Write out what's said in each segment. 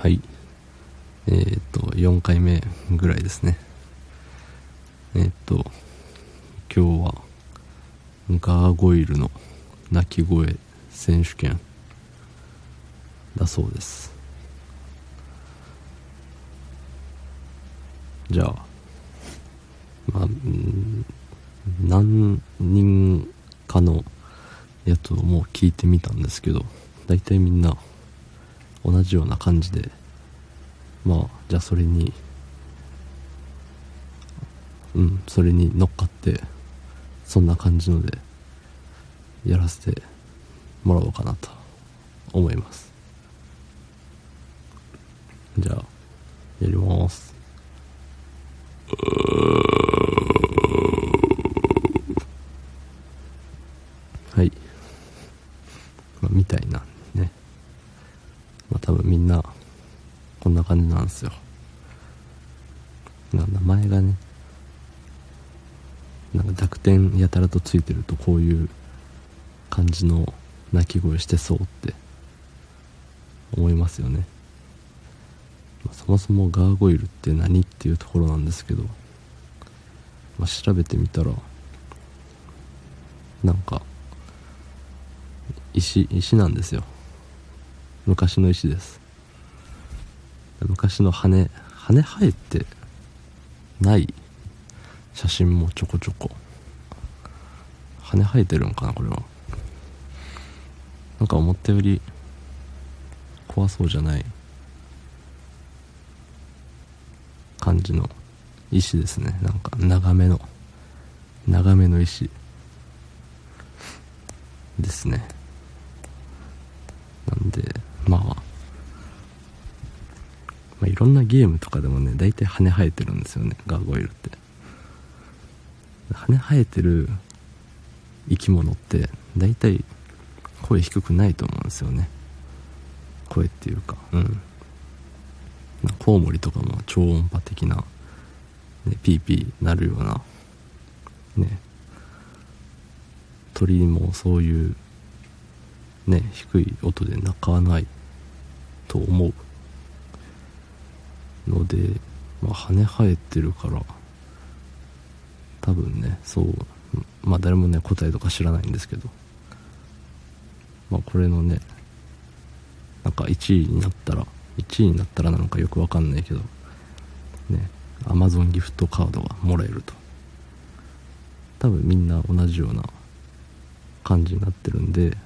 はい。えー、っと4回目ぐらいですね。えー、っと今日はガーゴイルの鳴き声選手権だそうです。じゃあまあ何人かのやつをもう聞いてみたんですけど大体みんな同じような感じでまあじゃあそれにうんそれに乗っかってそんな感じのでやらせてもらおうかなと思います。じゃあやります。はい、まあ、みたいなまあ多分みんなこんな感じなんですよ。名前がねなんか濁点やたらとついてるとこういう感じの鳴き声してそうって思いますよね、まあ、そもそもガーゴイルって何っていうところなんですけど、まあ、調べてみたらなんか石石なんですよ。昔の石です。昔の羽。羽生えてない写真もちょこちょこ。羽生えてるんかなこれは。なんか思ったより怖そうじゃない感じの石ですね。なんか長めの。長めの石ですね。まあ、まあ、いろんなゲームとかでもね大体羽生えてるんですよねガーゴイルって。羽生えてる生き物って大体声低くないと思うんですよね。声っていうかうん。コウモリとかも超音波的な、ね、ピーピーなるようなね。鳥もそういうね低い音で鳴かないと思うので、まあ、羽生えてるから多分ねそうまあ誰もね答えとか知らないんですけどまあこれのねなんか1位になったら1位になったらなのかよくわかんないけどねアマゾンギフトカードがもらえると。多分みんな同じような感じになってるんで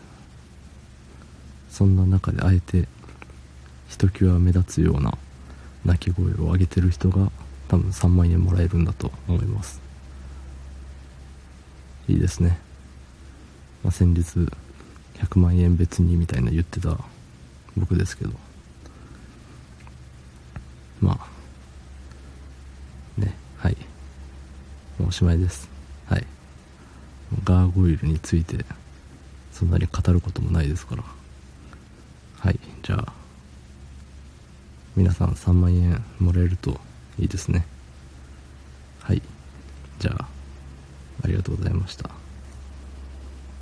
そんな中であえてひときわ目立つような鳴き声を上げてる人が多分3万円もらえるんだと思います。いいですね、まあ、先日100万円別にみたいな言ってた僕ですけど。まあねはい。もうおしまいです。はい。ガーゴイルについてそんなに語ることもないですから。はい。じゃあ皆さん3万円もらえるといいですね。はい。じゃあありがとうございました。